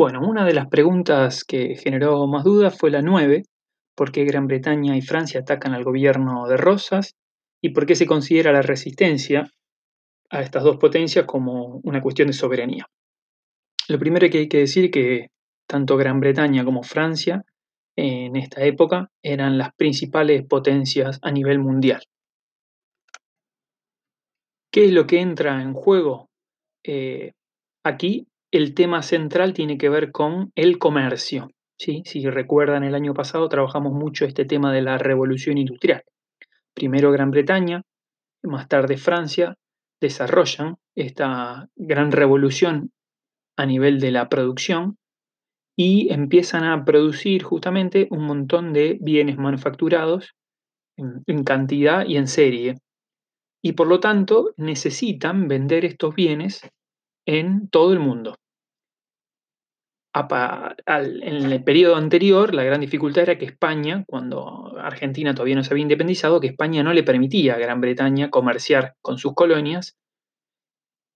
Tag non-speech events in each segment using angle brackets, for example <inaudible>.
Bueno, una de las preguntas que generó más dudas fue la 9, ¿por qué Gran Bretaña y Francia atacan al gobierno de Rosas? ¿Y por qué se considera la resistencia a estas dos potencias como una cuestión de soberanía? Lo primero que hay que decir es que tanto Gran Bretaña como Francia en esta época eran las principales potencias a nivel mundial. ¿Qué es lo que entra en juego? Eh, aquí el tema central tiene que ver con el comercio. ¿sí? Si recuerdan, el año pasado trabajamos mucho este tema de la revolución industrial. Primero Gran Bretaña, más tarde Francia, desarrollan esta gran revolución a nivel de la producción y empiezan a producir justamente un montón de bienes manufacturados en, cantidad y en serie. Y por lo tanto necesitan vender estos bienes en todo el mundo. En el periodo anterior, la gran dificultad era que España, cuando Argentina todavía no se había independizado, que España no le permitía a Gran Bretaña comerciar con sus colonias.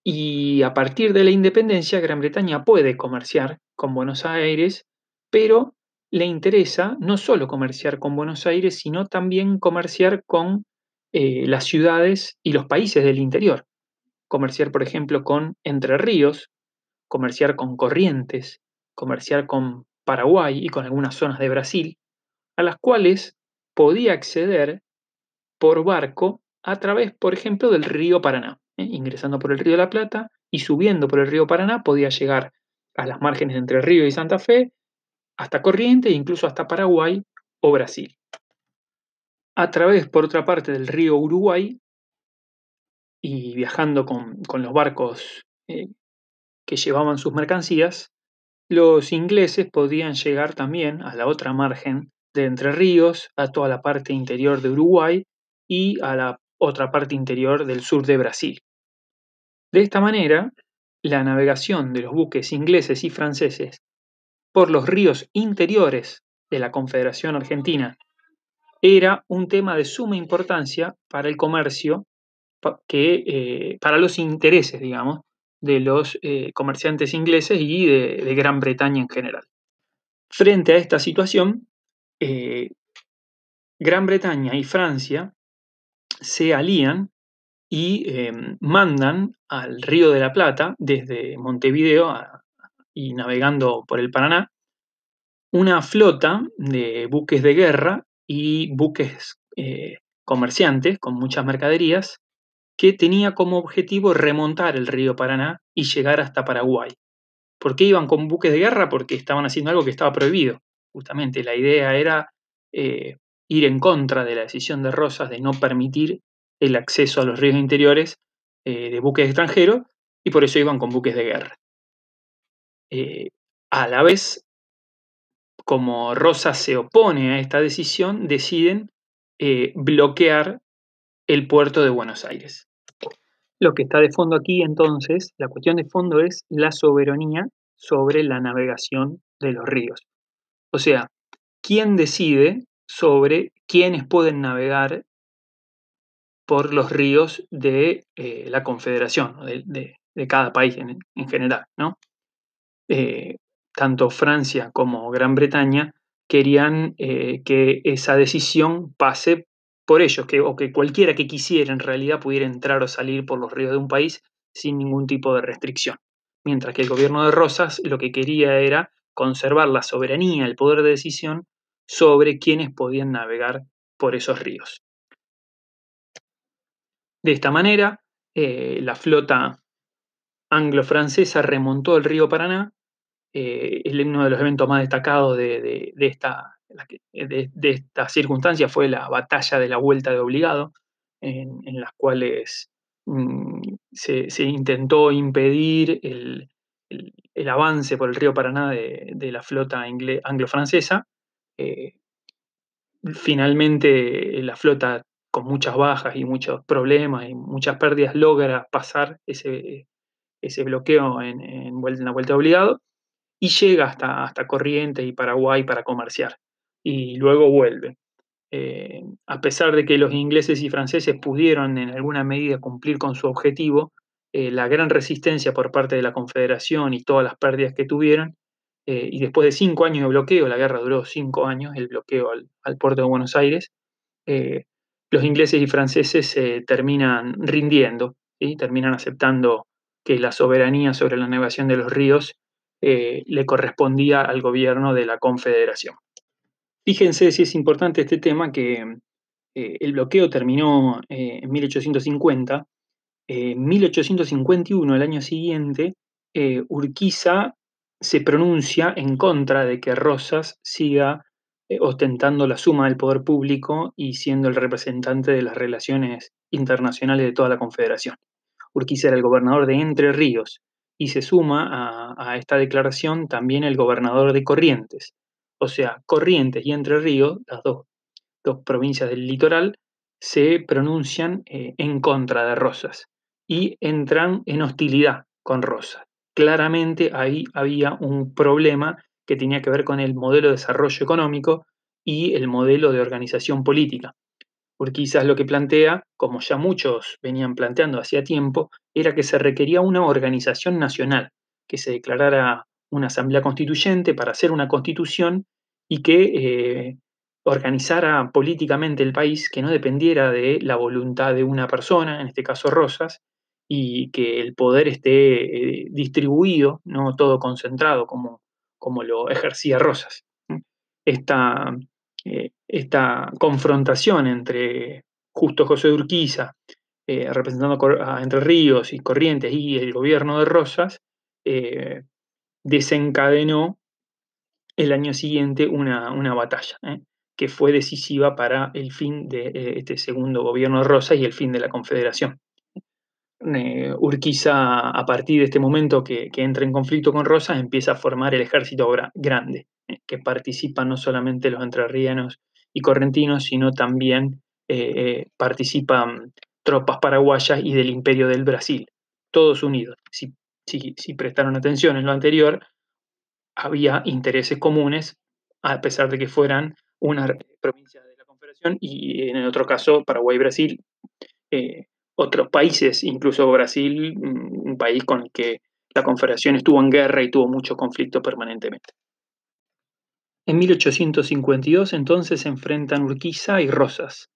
Y a partir de la independencia, Gran Bretaña puede comerciar con Buenos Aires, pero le interesa no solo comerciar con Buenos Aires, sino también comerciar con eh, las ciudades y los países del interior comerciar, por ejemplo, con Entre Ríos, comerciar con Corrientes, comerciar con Paraguay y con algunas zonas de Brasil, a las cuales podía acceder por barco a través, por ejemplo, del río Paraná. ¿eh? Ingresando por el río de la Plata y subiendo por el río Paraná podía llegar a las márgenes entre Río y Santa Fe, hasta Corrientes e incluso hasta Paraguay o Brasil. A través, por otra parte, del río Uruguay y viajando con, los barcos eh, que llevaban sus mercancías, los ingleses podían llegar también a la otra margen de Entre Ríos, a toda la parte interior de Uruguay y a la otra parte interior del sur de Brasil. De esta manera, la navegación de los buques ingleses y franceses por los ríos interiores de la Confederación Argentina era un tema de suma importancia para el comercio que eh, para los intereses, digamos, de los eh, comerciantes ingleses y de, Gran Bretaña en general. Frente a esta situación, eh, Gran Bretaña y Francia se alían y mandan al Río de la Plata, desde Montevideo y navegando por el Paraná, una flota de buques de guerra y buques comerciantes con muchas mercaderías que tenía como objetivo remontar el río Paraná y llegar hasta Paraguay. ¿Por qué iban con buques de guerra? Porque estaban haciendo algo que estaba prohibido. Justamente la idea era eh, ir en contra de la decisión de Rosas de no permitir el acceso a los ríos interiores eh, de buques extranjeros y por eso iban con buques de guerra. Eh, a la vez, como Rosas se opone a esta decisión, deciden bloquear el puerto de Buenos Aires. Lo que está de fondo aquí entonces, la cuestión de fondo es la soberanía sobre la navegación de los ríos. O sea, ¿quién decide sobre quiénes pueden navegar por los ríos de eh, la Confederación, de, cada país en, general? ¿no? Eh, tanto Francia como Gran Bretaña querían eh, que esa decisión pase por ellos, que, o que cualquiera que quisiera en realidad pudiera entrar o salir por los ríos de un país sin ningún tipo de restricción. Mientras que el gobierno de Rosas lo que quería era conservar la soberanía, el poder de decisión sobre quienes podían navegar por esos ríos. De esta manera, eh, la flota anglo-francesa remontó el río Paraná, eh, es uno de los eventos más destacados de esta, de, esta circunstancia fue la batalla de la Vuelta de Obligado, en, las cuales mm, se, intentó impedir el, avance por el río Paraná de, la flota anglo-francesa. Eh, finalmente la flota con muchas bajas y muchos problemas y muchas pérdidas logra pasar ese, ese bloqueo en, en, la vuelta de obligado y llega hasta, hasta Corrientes y Paraguay para comerciar y luego vuelve. Eh, a pesar de que los ingleses y franceses pudieron en alguna medida cumplir con su objetivo, eh, la gran resistencia por parte de la Confederación y todas las pérdidas que tuvieron eh, y después de cinco años de bloqueo, la guerra duró cinco años, el bloqueo al, puerto de Buenos Aires, los ingleses y franceses se terminan rindiendo, y terminan aceptando que la soberanía sobre la navegación de los ríos le correspondía al gobierno de la Confederación. Fíjense si es importante este tema que el bloqueo terminó en 1850. En 1851, el año siguiente, Urquiza se pronuncia en contra de que Rosas siga eh, ostentando la suma del poder público y siendo el representante de las relaciones internacionales de toda la Confederación. Urquiza era el gobernador de Entre Ríos y se suma a, esta declaración también el gobernador de Corrientes. O sea, Corrientes y Entre Ríos, las dos, provincias del litoral, se pronuncian eh, en contra de Rosas y entran en hostilidad con Rosas claramente ahí había un problema que tenía que ver con el modelo de desarrollo económico y el modelo de organización política. Quizás lo que plantea, como ya muchos venían planteando hacía tiempo, era que se requería una organización nacional, que se declarara una asamblea constituyente para hacer una constitución y que eh, organizara políticamente el país, que no dependiera de la voluntad de una persona, en este caso Rosas, y que el poder esté eh, distribuido, no todo concentrado como, como lo ejercía Rosas. Esta, eh, esta confrontación entre Justo José de Urquiza, representando a Entre Ríos y Corrientes y el gobierno de Rosas, desencadenó el año siguiente una, una batalla que fue decisiva para el fin de este segundo gobierno de Rosas y el fin de la Confederación. Eh, Urquiza, a partir de este momento que, entra en conflicto con Rosas, empieza a formar el ejército grande, eh, que participan no solamente los entrerrianos y correntinos, sino también eh, participan tropas paraguayas y del Imperio del Brasil, todos unidos. Si prestaron atención en lo anterior, había intereses comunes, a pesar de que fueran una provincia de la Confederación y en el otro caso Paraguay y Brasil otros países, incluso Brasil, mm, un país con el que la Confederación estuvo en guerra y tuvo mucho conflicto permanentemente. En 1852 entonces se enfrentan Urquiza y Rosas.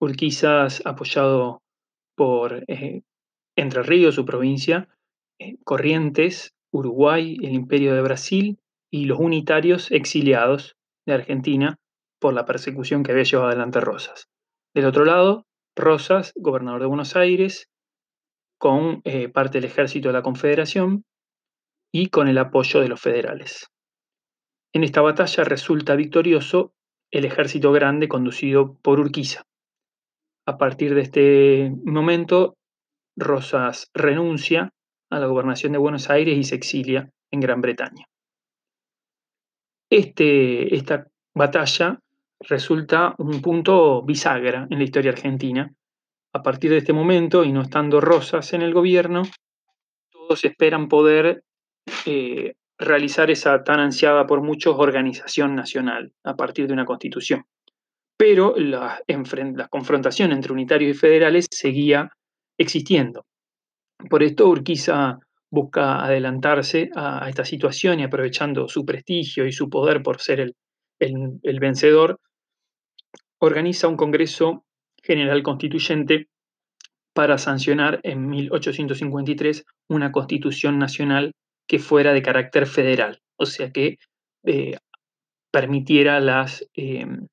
Urquiza apoyado por eh, Entre Ríos, su provincia, eh, Corrientes, Uruguay, el Imperio de Brasil y los unitarios exiliados de Argentina por la persecución que había llevado adelante Rosas. Del otro lado, Rosas, gobernador de Buenos Aires, con eh, parte del ejército de la Confederación y con el apoyo de los federales. En esta batalla resulta victorioso el ejército grande conducido por Urquiza. A partir de este momento, Rosas renuncia a la gobernación de Buenos Aires y se exilia en Gran Bretaña. Este, esta batalla resulta un punto bisagra en la historia argentina. A partir de este momento, y no estando Rosas en el gobierno, todos esperan poder eh, realizar esa tan ansiada por muchos organización nacional a partir de una constitución. Pero la, la confrontación entre unitarios y federales seguía existiendo. Por esto Urquiza busca adelantarse a, esta situación y aprovechando su prestigio y su poder por ser el, el vencedor, organiza un Congreso General Constituyente para sancionar en 1853 una constitución nacional que fuera de carácter federal, o sea que eh, permitiera las em,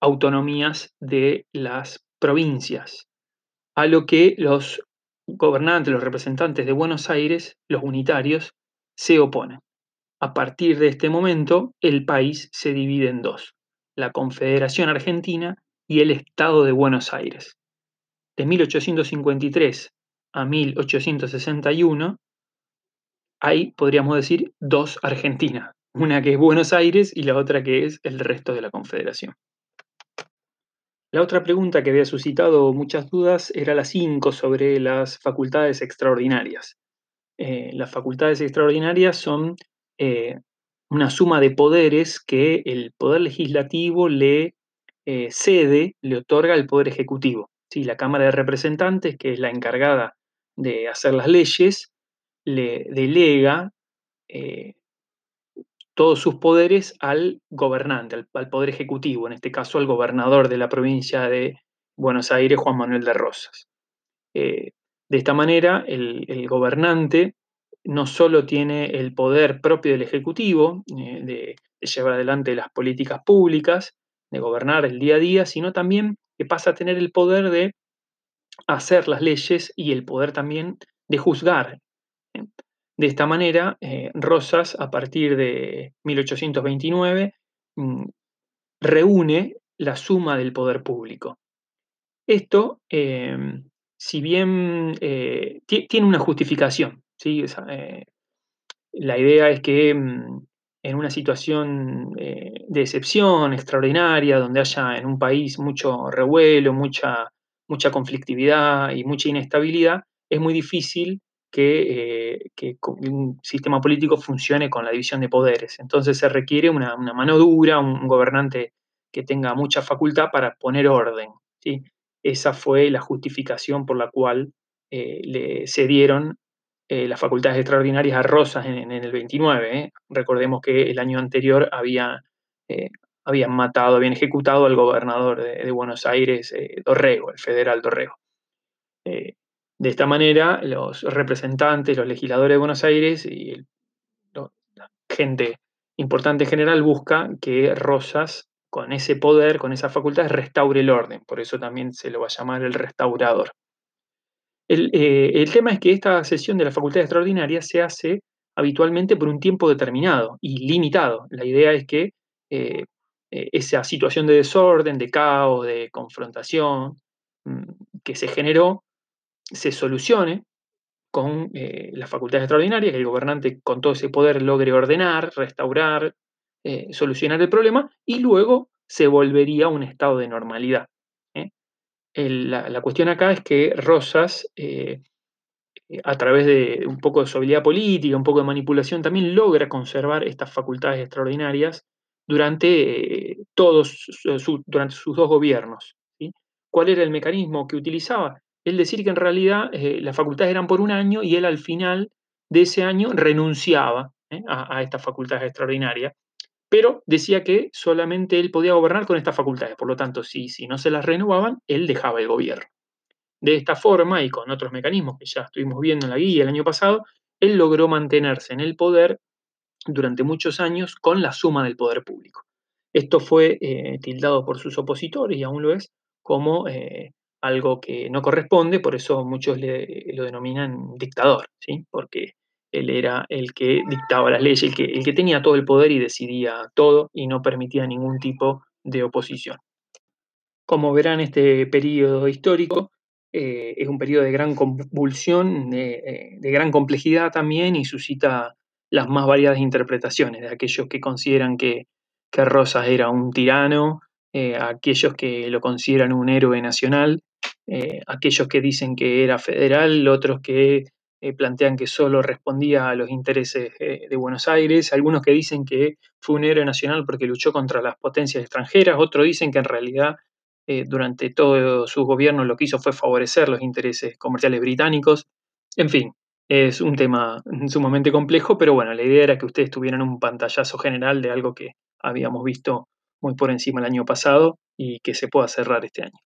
autonomías de las provincias, a lo que los gobernantes, los representantes de Buenos Aires, los unitarios, se oponen. A partir de este momento, el país se divide en dos la Confederación Argentina y el Estado de Buenos Aires. De 1853 a 1861 hay, podríamos decir, dos Argentinas, una que es Buenos Aires y la otra que es el resto de la Confederación. La otra pregunta que había suscitado muchas dudas era la 5 sobre las facultades extraordinarias. Eh, las facultades extraordinarias son eh, una suma de poderes que el Poder Legislativo le eh, cede, le otorga al Poder Ejecutivo. ¿sí? La Cámara de Representantes, que es la encargada de hacer las leyes, le delega todos sus poderes al gobernante, al, poder ejecutivo, en este caso al gobernador de la provincia de Buenos Aires, Juan Manuel de Rosas. Eh, de esta manera, el, gobernante no solo tiene el poder propio del Ejecutivo eh, de, llevar adelante las políticas públicas, de gobernar el día a día, sino también que pasa a tener el poder de hacer las leyes y el poder también de juzgar. De esta manera, eh, Rosas, a partir de 1829, mm, reúne la suma del poder público. Esto, em, si bien eh, tiene una justificación, ¿sí? Eh, la idea es que mm, en una situación de excepción extraordinaria, donde haya en un país mucho revuelo, mucha, mucha conflictividad y mucha inestabilidad, es muy difícil que, eh, un sistema político funcione con la división de poderes. Entonces se requiere una, mano dura, un, gobernante que tenga mucha facultad para poner orden. Esa fue la justificación por la cual eh, le cedieron eh, las facultades extraordinarias a Rosas en, el 29. Recordemos que el año anterior había, habían matado, habían ejecutado al gobernador de Buenos Aires, Dorrego, el federal Dorrego. De esta manera, los representantes, los legisladores de Buenos Aires y la gente importante en general busca que Rosas, con ese poder, con esas facultades, restaure el orden. Por eso también se lo va a llamar el restaurador. El, eh, tema es que esta sesión de la facultad extraordinaria se hace habitualmente por un tiempo determinado y limitado. La idea es que eh, eh, esa situación de desorden, de caos, de confrontación mm, que se generó, se solucione con eh, las facultades extraordinarias, que el gobernante con todo ese poder logre ordenar, restaurar, eh, solucionar el problema y luego se volvería a un estado de normalidad. ¿eh? la, cuestión acá es que Rosas, a través de un poco de su habilidad política, un poco de manipulación, también logra conservar estas facultades extraordinarias durante, todos, durante sus dos gobiernos. ¿Cuál era el mecanismo que utilizaba? El decir que en realidad eh, las facultades eran por un año y él al final de ese año renunciaba eh, a, estas facultades extraordinarias, pero decía que solamente él podía gobernar con estas facultades, por lo tanto, si, si no se las renovaban, él dejaba el gobierno. De esta forma y con otros mecanismos que ya estuvimos viendo en la guía el año pasado, él logró mantenerse en el poder durante muchos años con la suma del poder público. Esto fue eh, tildado por sus opositores y aún lo es como algo que no corresponde, por eso muchos lo denominan dictador, ¿sí? porque él era el que dictaba las leyes, el que, el que tenía todo el poder y decidía todo y no permitía ningún tipo de oposición. Como verán, este periodo histórico eh, es un periodo de gran convulsión, de, eh, de, gran complejidad también y suscita las más variadas interpretaciones de aquellos que consideran que, que Rosas era un tirano, eh, aquellos que lo consideran un héroe nacional eh, aquellos que dicen que era federal, otros que eh, plantean que solo respondía a los intereses eh, de Buenos Aires, algunos que dicen que fue un héroe nacional porque luchó contra las potencias extranjeras, otros dicen que en realidad durante todo su gobierno lo que hizo fue favorecer los intereses comerciales británicos. En fin, es un tema <laughs> sumamente complejo, pero bueno, la idea era que ustedes tuvieran un pantallazo general de algo que habíamos visto muy por encima el año pasado y que se pueda cerrar este año.